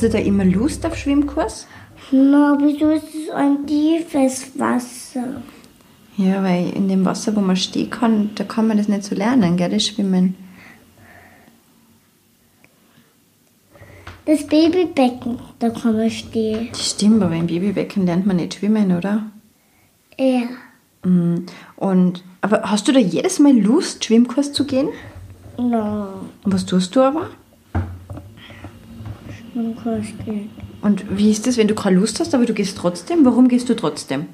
Hast du da immer Lust auf Schwimmkurs? Na, wieso ist es ein tiefes Wasser? Ja, weil in dem Wasser, wo man stehen kann, da kann man das nicht so lernen, gell, das Schwimmen. Das Babybecken, da kann man stehen. Das stimmt, aber im Babybecken lernt man nicht schwimmen, oder? Ja. Mhm. Und, aber hast du da jedes Mal Lust, Schwimmkurs zu gehen? Na, Und was tust du aber? Und wie ist das, wenn du keine Lust hast, aber du gehst trotzdem? Warum gehst du trotzdem?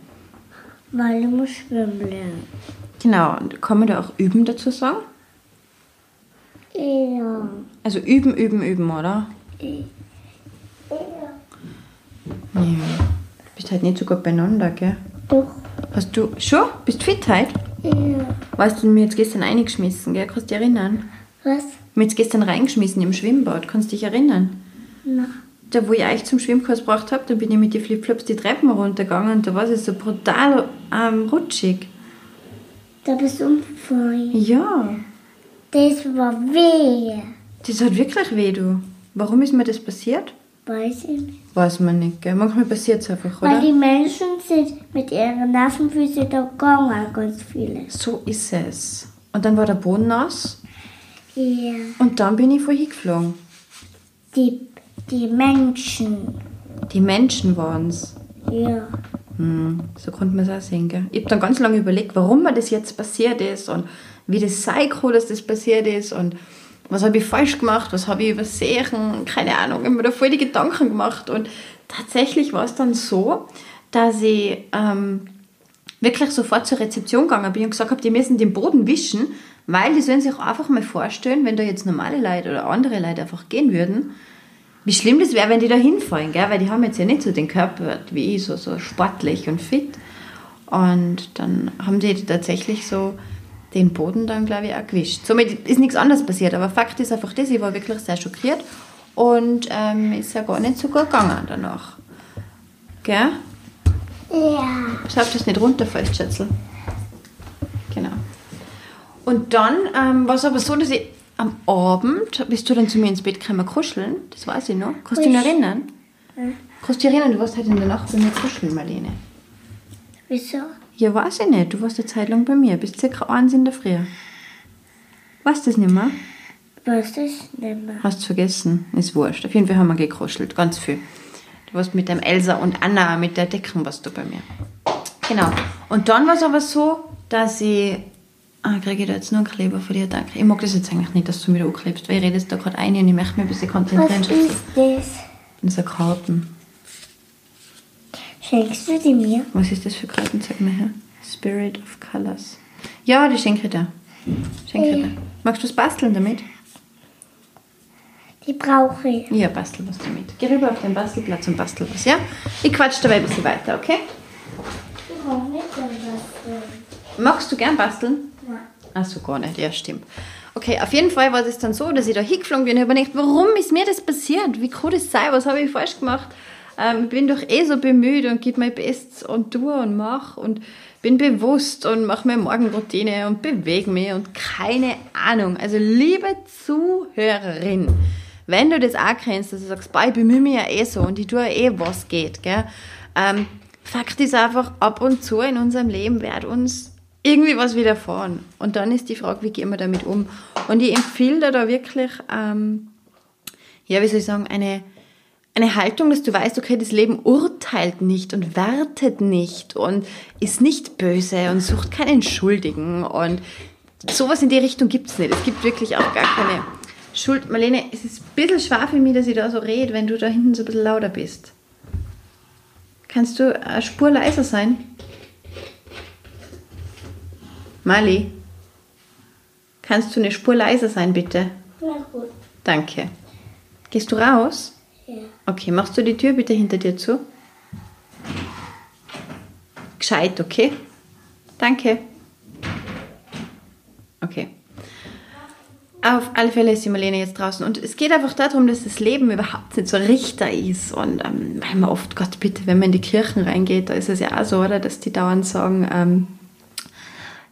Weil ich muss schwimmen lernen. Genau, und kann man da auch üben dazu sagen? Ja. Also üben, üben, üben, oder? Ja. Ja. Bist halt nicht so gut beieinander, gell? Doch. Hast du schon? Bist fit heute? Ja. Weißt du, mir jetzt gestern eingeschmissen, gell? Kannst du dich erinnern? Was? Mir jetzt gestern reingeschmissen im Schwimmbad. Kannst du dich erinnern? Na. Da, wo ich euch zum Schwimmkurs gebracht habe, da bin ich mit den Flipflops die Treppen runtergegangen und da war es so brutal ähm, rutschig. Da bist du umgefallen. Ja, Das war weh. das hat wirklich weh, du. Warum ist mir das passiert? Weiß ich nicht. Weiß man nicht, gell? Manchmal passiert es einfach, Weil oder? die Menschen sind mit ihren Nervenfüßen da gegangen, ganz viele. So ist es. Und dann war der Boden nass Ja. und dann bin ich vorhin geflogen. Die, die Menschen. Die Menschen waren es. Ja. Hm, so konnte man es auch sehen, gell? Ich habe dann ganz lange überlegt, warum mir das jetzt passiert ist und wie das sein kann, dass das passiert ist und was habe ich falsch gemacht, was habe ich übersehen, keine Ahnung. Ich habe mir da voll die Gedanken gemacht und tatsächlich war es dann so, dass ich ähm, wirklich sofort zur Rezeption gegangen bin und gesagt habe, die müssen den Boden wischen, weil die sollen sich auch einfach mal vorstellen, wenn da jetzt normale Leute oder andere Leute einfach gehen würden, wie schlimm das wäre, wenn die da hinfallen, gell? weil die haben jetzt ja nicht so den Körper wie ich, so, so sportlich und fit. Und dann haben die tatsächlich so den Boden dann, glaube ich, auch gewischt. Somit ist nichts anderes passiert, aber Fakt ist einfach das, ich war wirklich sehr schockiert und ähm, ist ja gar nicht so gut gegangen danach. Gell? Ja. Schau, dass du nicht runterfällst, Schätzel. Genau. Und dann ähm, war es aber so, dass ich am Abend, bist du dann zu mir ins Bett gekommen kuscheln, das weiß ich noch. Kannst du dich noch Kusch- erinnern? Kannst du dich erinnern, du warst heute in der Nacht bei mir kuscheln, Marlene? Wieso? Ja, weiß ich nicht. Du warst eine Zeit lang bei mir, bis circa eins in der Früh. Weißt du das nicht mehr? Was ist nicht mehr? Hast du vergessen? Ist wurscht. Auf jeden Fall haben wir gekuschelt, ganz viel. Du warst mit dem Elsa und Anna, mit der Decken warst du bei mir. Genau. Und dann war es aber so, dass ich... Ah, kriege ich da jetzt nur einen Kleber von dir? Danke. Ich mag das jetzt eigentlich nicht, dass du mir da anklebst, weil ich rede jetzt da gerade ein und ich möchte mich ein bisschen konzentrieren. Was ist das? Das ein Karten. Schenkst du die mir? Was ist das für Karten? Sag mal her. Spirit of Colors. Ja, die schenke ich dir. Schenke ich dir. Magst du es basteln damit? Die brauche ich. Ja, bastel was damit. Geh rüber auf den Bastelplatz und bastel was, ja? Ich quatsch dabei ein bisschen weiter, okay? Ich brauche nicht was. Magst du gern basteln? Ach so, gar nicht. Ja, stimmt. Okay, auf jeden Fall war es dann so, dass ich da hingeflogen bin und habe gedacht, warum ist mir das passiert? Wie kann das sein? Was habe ich falsch gemacht? Ähm, ich bin doch eh so bemüht und gebe mein Bestes und tue und mache und bin bewusst und mache meine Morgenroutine und bewege mich und keine Ahnung. Also liebe Zuhörerin, wenn du das auch kennst, dass du sagst, boah, ich bemühe mich ja eh so und ich tue eh, was geht, gell? Ähm, Fakt ist einfach, ab und zu in unserem Leben wird uns irgendwie was widerfahren. Und dann ist die Frage, wie gehen wir damit um? Und ich empfehle dir da wirklich, ähm, ja, wie soll ich sagen, eine, eine Haltung, dass du weißt, okay, das Leben urteilt nicht und wertet nicht und ist nicht böse und sucht keinen Schuldigen und sowas in die Richtung gibt es nicht. Es gibt wirklich auch gar keine Schuld, Marlene, es ist ein bisschen schwer für mich, dass ich da so rede, wenn du da hinten so ein bisschen lauter bist. Kannst du eine Spur leiser sein? Mali, kannst du eine Spur leiser sein, bitte? Na gut. Danke. Gehst du raus? Ja. Okay, machst du die Tür bitte hinter dir zu? Gescheit, okay? Danke. Okay. Auf alle Fälle ist die Marlene jetzt draußen. Und es geht einfach darum, dass das Leben überhaupt nicht so Richter ist. Und ähm, weil man oft, Gott bitte, wenn man in die Kirchen reingeht, da ist es ja auch so, oder, dass die dauernd sagen, ähm,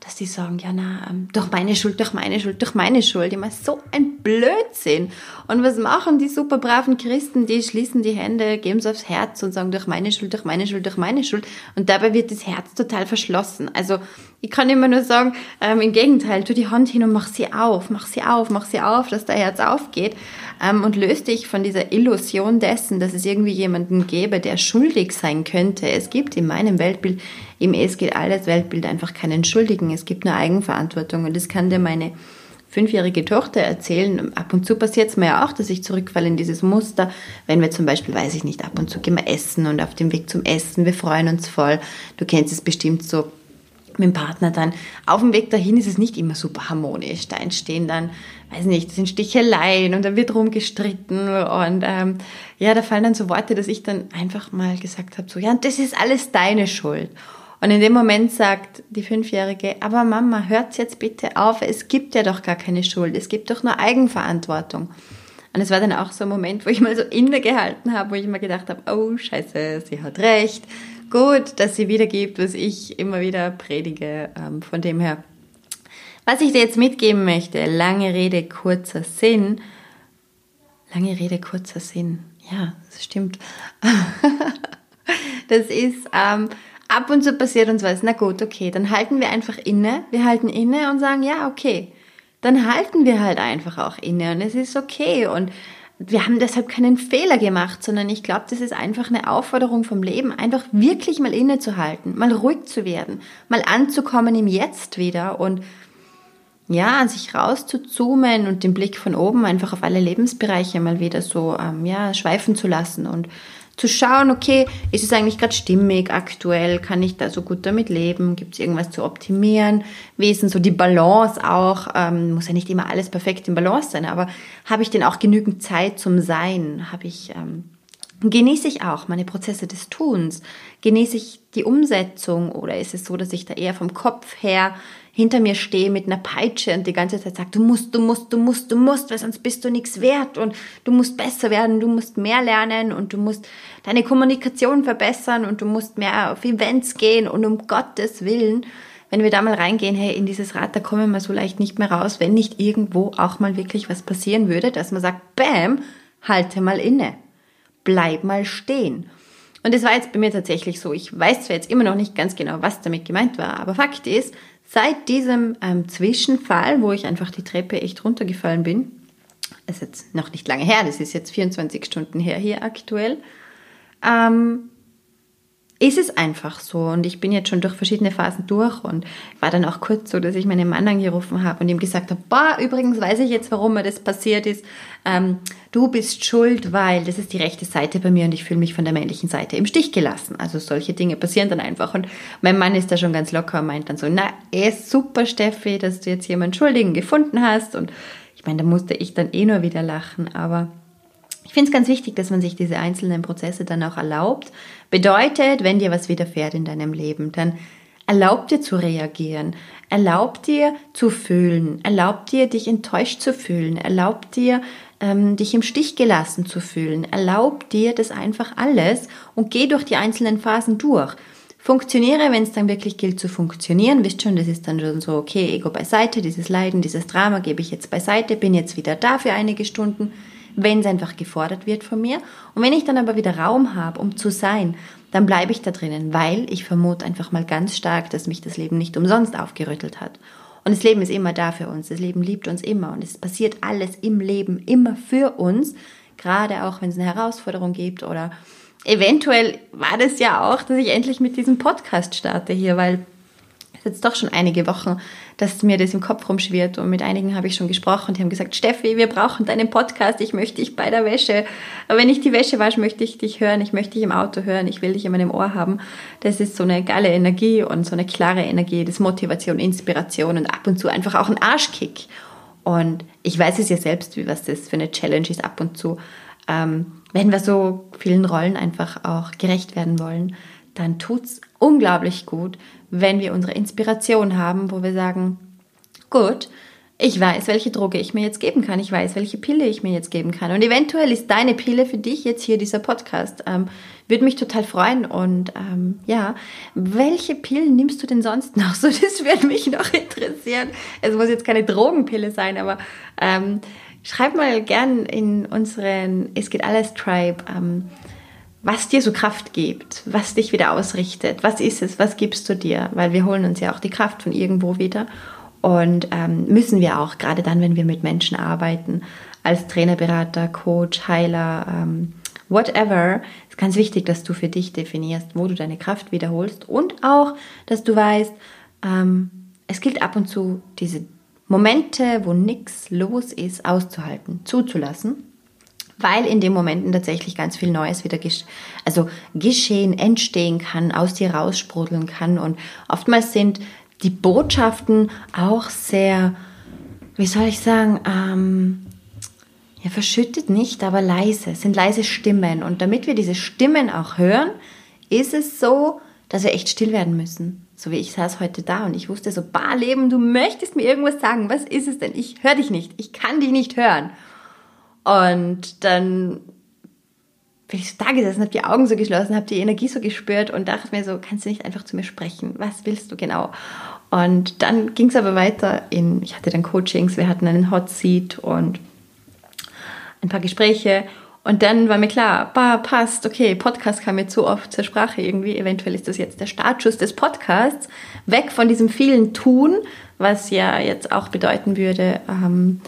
dass die sagen, ja, na, ähm, durch meine Schuld, durch meine Schuld, durch meine Schuld. Immer so ein Blödsinn. Und was machen die super braven Christen? Die schließen die Hände, geben es aufs Herz und sagen, durch meine Schuld, durch meine Schuld, durch meine Schuld. Und dabei wird das Herz total verschlossen. Also, ich kann immer nur sagen, ähm, im Gegenteil, tu die Hand hin und mach sie auf, mach sie auf, mach sie auf, dass dein Herz aufgeht ähm, und löst dich von dieser Illusion dessen, dass es irgendwie jemanden gäbe, der schuldig sein könnte. Es gibt in meinem Weltbild, im Es geht alles Weltbild einfach keinen Schuldigen. Es gibt nur Eigenverantwortung und das kann dir meine fünfjährige Tochter erzählen. Ab und zu passiert es mir ja auch, dass ich zurückfalle in dieses Muster, wenn wir zum Beispiel, weiß ich nicht, ab und zu gehen wir essen und auf dem Weg zum Essen, wir freuen uns voll. Du kennst es bestimmt so mit dem Partner dann. Auf dem Weg dahin ist es nicht immer super harmonisch. Da entstehen dann, weiß nicht, das sind Sticheleien und dann wird rumgestritten und ähm, ja, da fallen dann so Worte, dass ich dann einfach mal gesagt habe, so, ja, das ist alles deine Schuld. Und in dem Moment sagt die Fünfjährige, aber Mama, hört jetzt bitte auf, es gibt ja doch gar keine Schuld, es gibt doch nur Eigenverantwortung. Und es war dann auch so ein Moment, wo ich mal so innegehalten habe, wo ich mir gedacht habe, oh scheiße, sie hat recht, gut, dass sie wiedergibt, was ich immer wieder predige. Ähm, von dem her, was ich dir jetzt mitgeben möchte, lange Rede, kurzer Sinn. Lange Rede, kurzer Sinn. Ja, das stimmt. das ist, ähm, ab und zu passiert uns was. Na gut, okay, dann halten wir einfach inne. Wir halten inne und sagen, ja, okay. Dann halten wir halt einfach auch inne und es ist okay. Und wir haben deshalb keinen Fehler gemacht, sondern ich glaube, das ist einfach eine Aufforderung vom Leben, einfach wirklich mal innezuhalten, mal ruhig zu werden, mal anzukommen im Jetzt wieder und ja, an sich rauszuzoomen und den Blick von oben einfach auf alle Lebensbereiche mal wieder so ähm, ja, schweifen zu lassen und zu schauen, okay, ist es eigentlich gerade stimmig aktuell, kann ich da so gut damit leben, gibt es irgendwas zu optimieren, wie ist denn so die Balance auch, ähm, muss ja nicht immer alles perfekt in Balance sein, aber habe ich denn auch genügend Zeit zum Sein, habe ich, ähm, genieße ich auch meine Prozesse des Tuns, genieße ich die Umsetzung? Oder ist es so, dass ich da eher vom Kopf her hinter mir stehe mit einer Peitsche und die ganze Zeit sagt, du musst, du musst, du musst, du musst, weil sonst bist du nichts wert und du musst besser werden, du musst mehr lernen und du musst deine Kommunikation verbessern und du musst mehr auf Events gehen und um Gottes Willen, wenn wir da mal reingehen, hey, in dieses Rad, da kommen wir so leicht nicht mehr raus, wenn nicht irgendwo auch mal wirklich was passieren würde, dass man sagt, bam, halte mal inne, bleib mal stehen. Und das war jetzt bei mir tatsächlich so. Ich weiß zwar jetzt immer noch nicht ganz genau, was damit gemeint war, aber Fakt ist, Seit diesem ähm, Zwischenfall, wo ich einfach die Treppe echt runtergefallen bin, ist jetzt noch nicht lange her, das ist jetzt 24 Stunden her hier aktuell, ähm, ist es einfach so. Und ich bin jetzt schon durch verschiedene Phasen durch und war dann auch kurz so, dass ich meinen Mann angerufen habe und ihm gesagt habe, boah, übrigens weiß ich jetzt, warum mir das passiert ist. Ähm, du bist schuld, weil das ist die rechte Seite bei mir und ich fühle mich von der männlichen Seite im Stich gelassen. Also solche Dinge passieren dann einfach. Und mein Mann ist da schon ganz locker und meint dann so, na, eh super, Steffi, dass du jetzt jemanden Schuldigen gefunden hast. Und ich meine, da musste ich dann eh nur wieder lachen, aber ich finde es ganz wichtig, dass man sich diese einzelnen Prozesse dann auch erlaubt. Bedeutet, wenn dir was widerfährt in deinem Leben, dann erlaubt dir zu reagieren, erlaubt dir zu fühlen, erlaubt dir, dich enttäuscht zu fühlen, erlaubt dir, ähm, dich im Stich gelassen zu fühlen, erlaubt dir das einfach alles und geh durch die einzelnen Phasen durch. Funktioniere, wenn es dann wirklich gilt zu funktionieren. Wisst schon, das ist dann schon so, okay, Ego beiseite, dieses Leiden, dieses Drama gebe ich jetzt beiseite, bin jetzt wieder da für einige Stunden wenn es einfach gefordert wird von mir. Und wenn ich dann aber wieder Raum habe, um zu sein, dann bleibe ich da drinnen, weil ich vermute einfach mal ganz stark, dass mich das Leben nicht umsonst aufgerüttelt hat. Und das Leben ist immer da für uns. Das Leben liebt uns immer. Und es passiert alles im Leben immer für uns. Gerade auch, wenn es eine Herausforderung gibt oder eventuell war das ja auch, dass ich endlich mit diesem Podcast starte hier, weil es jetzt doch schon einige Wochen dass mir das im Kopf rumschwirrt. Und mit einigen habe ich schon gesprochen. Die haben gesagt, Steffi, wir brauchen deinen Podcast. Ich möchte dich bei der Wäsche. Aber wenn ich die Wäsche wasche, möchte ich dich hören. Ich möchte dich im Auto hören. Ich will dich in meinem Ohr haben. Das ist so eine geile Energie und so eine klare Energie. Das Motivation, Inspiration und ab und zu einfach auch ein Arschkick. Und ich weiß es ja selbst, wie was das für eine Challenge ist ab und zu. Ähm, wenn wir so vielen Rollen einfach auch gerecht werden wollen, dann tut's unglaublich gut, wenn wir unsere Inspiration haben, wo wir sagen, gut, ich weiß, welche Droge ich mir jetzt geben kann. Ich weiß, welche Pille ich mir jetzt geben kann. Und eventuell ist deine Pille für dich jetzt hier dieser Podcast. Ähm, würde mich total freuen. Und ähm, ja, welche Pillen nimmst du denn sonst noch? So, das würde mich noch interessieren. Es muss jetzt keine Drogenpille sein, aber ähm, schreib mal gern in unseren Es geht alles Tribe. Ähm, was dir so Kraft gibt, was dich wieder ausrichtet, was ist es, was gibst du dir, weil wir holen uns ja auch die Kraft von irgendwo wieder. Und ähm, müssen wir auch, gerade dann, wenn wir mit Menschen arbeiten, als Trainer, Berater, Coach, Heiler, ähm, whatever, ist ganz wichtig, dass du für dich definierst, wo du deine Kraft wiederholst und auch, dass du weißt, ähm, es gilt ab und zu diese Momente, wo nichts los ist, auszuhalten, zuzulassen weil in den Momenten tatsächlich ganz viel Neues wieder gesch also geschehen, entstehen kann, aus dir raussprudeln kann. Und oftmals sind die Botschaften auch sehr, wie soll ich sagen, ähm, ja, verschüttet nicht, aber leise, sind leise Stimmen. Und damit wir diese Stimmen auch hören, ist es so, dass wir echt still werden müssen. So wie ich saß heute da und ich wusste so, Bar Leben, du möchtest mir irgendwas sagen. Was ist es denn? Ich höre dich nicht. Ich kann dich nicht hören. Und dann bin ich so da gesessen, habe die Augen so geschlossen, habe die Energie so gespürt und dachte mir so, kannst du nicht einfach zu mir sprechen? Was willst du genau? Und dann ging es aber weiter in, ich hatte dann Coachings, wir hatten einen Hot Seat und ein paar Gespräche. Und dann war mir klar, bah, passt, okay, Podcast kam mir zu oft zur Sprache irgendwie. Eventuell ist das jetzt der Startschuss des Podcasts. Weg von diesem vielen Tun, was ja jetzt auch bedeuten würde, ähm,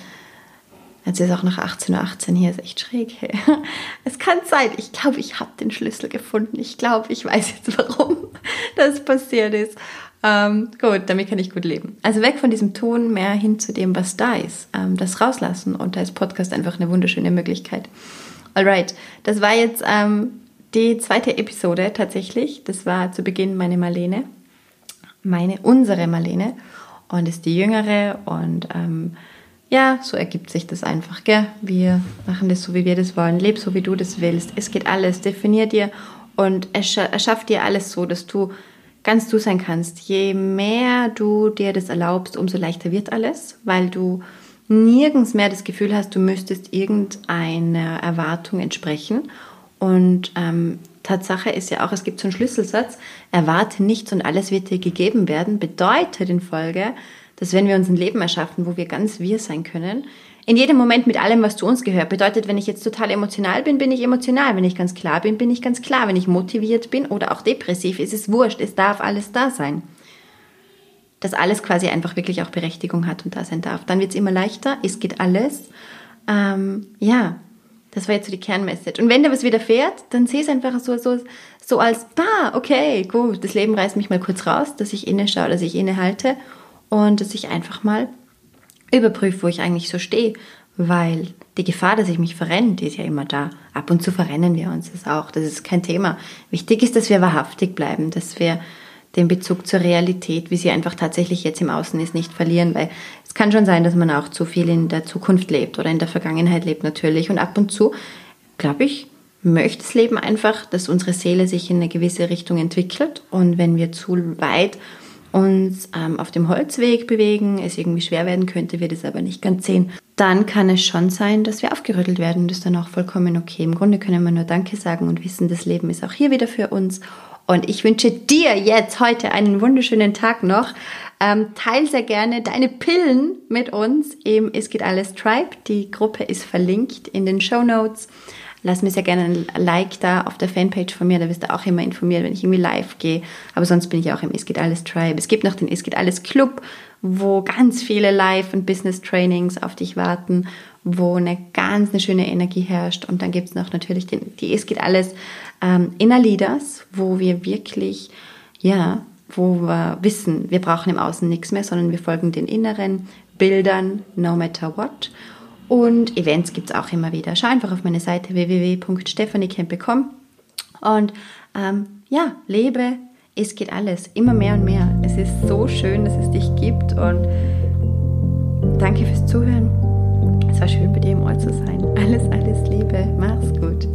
Jetzt ist auch nach 18.18 Uhr 18 hier, ist echt schräg. Hey. Es kann sein, ich glaube, ich habe den Schlüssel gefunden. Ich glaube, ich weiß jetzt, warum das passiert ist. Ähm, gut, damit kann ich gut leben. Also weg von diesem Ton, mehr hin zu dem, was da ist. Ähm, das rauslassen und da ist Podcast einfach eine wunderschöne Möglichkeit. Alright, das war jetzt ähm, die zweite Episode tatsächlich. Das war zu Beginn meine Marlene. Meine, unsere Marlene. Und ist die jüngere und ähm, ja, so ergibt sich das einfach, gell? Wir machen das so, wie wir das wollen. Leb so, wie du das willst. Es geht alles. Definier dir und erschaff dir alles so, dass du ganz du sein kannst. Je mehr du dir das erlaubst, umso leichter wird alles, weil du nirgends mehr das Gefühl hast, du müsstest irgendeiner Erwartung entsprechen. Und ähm, Tatsache ist ja auch, es gibt so einen Schlüsselsatz, erwarte nichts und alles wird dir gegeben werden, bedeutet in Folge, dass wenn wir uns ein Leben erschaffen, wo wir ganz wir sein können, in jedem Moment mit allem, was zu uns gehört, bedeutet, wenn ich jetzt total emotional bin, bin ich emotional. Wenn ich ganz klar bin, bin ich ganz klar. Wenn ich motiviert bin oder auch depressiv, ist es wurscht. Es darf alles da sein. Dass alles quasi einfach wirklich auch Berechtigung hat und da sein darf. Dann wird es immer leichter. Es geht alles. Ähm, ja, das war jetzt so die Kernmessage. Und wenn da was widerfährt, dann sehe es einfach so, so, so als, bah, okay, gut, das Leben reißt mich mal kurz raus, dass ich inneschaue, dass ich innehalte und dass ich einfach mal überprüfe, wo ich eigentlich so stehe, weil die Gefahr, dass ich mich verrenne, die ist ja immer da. Ab und zu verrennen wir uns das auch, das ist kein Thema. Wichtig ist, dass wir wahrhaftig bleiben, dass wir den Bezug zur Realität, wie sie einfach tatsächlich jetzt im Außen ist, nicht verlieren, weil es kann schon sein, dass man auch zu viel in der Zukunft lebt oder in der Vergangenheit lebt natürlich. Und ab und zu, glaube ich, möchte das Leben einfach, dass unsere Seele sich in eine gewisse Richtung entwickelt. Und wenn wir zu weit uns ähm, auf dem Holzweg bewegen, es irgendwie schwer werden könnte, wir das aber nicht ganz sehen, dann kann es schon sein, dass wir aufgerüttelt werden. Das ist dann auch vollkommen okay. Im Grunde können wir nur Danke sagen und wissen, das Leben ist auch hier wieder für uns. Und ich wünsche dir jetzt heute einen wunderschönen Tag noch. Ähm, teil sehr gerne deine Pillen mit uns im Es geht alles Tribe. Die Gruppe ist verlinkt in den Show Notes. Lass mir sehr gerne ein Like da auf der Fanpage von mir, da wirst du auch immer informiert, wenn ich irgendwie live gehe. Aber sonst bin ich auch im Es geht alles Tribe. Es gibt noch den Es geht alles Club, wo ganz viele Live- und Business-Trainings auf dich warten, wo eine ganz eine schöne Energie herrscht. Und dann gibt es noch natürlich den, die Es geht alles ähm, Inner Leaders, wo wir wirklich, ja, wo wir wissen, wir brauchen im Außen nichts mehr, sondern wir folgen den inneren Bildern, no matter what. Und Events gibt es auch immer wieder. Schau einfach auf meine Seite www.stephaniecamp.com und ähm, ja, lebe, es geht alles, immer mehr und mehr. Es ist so schön, dass es dich gibt und danke fürs Zuhören. Es war schön, bei dir im Ort zu sein. Alles, alles Liebe. Mach's gut.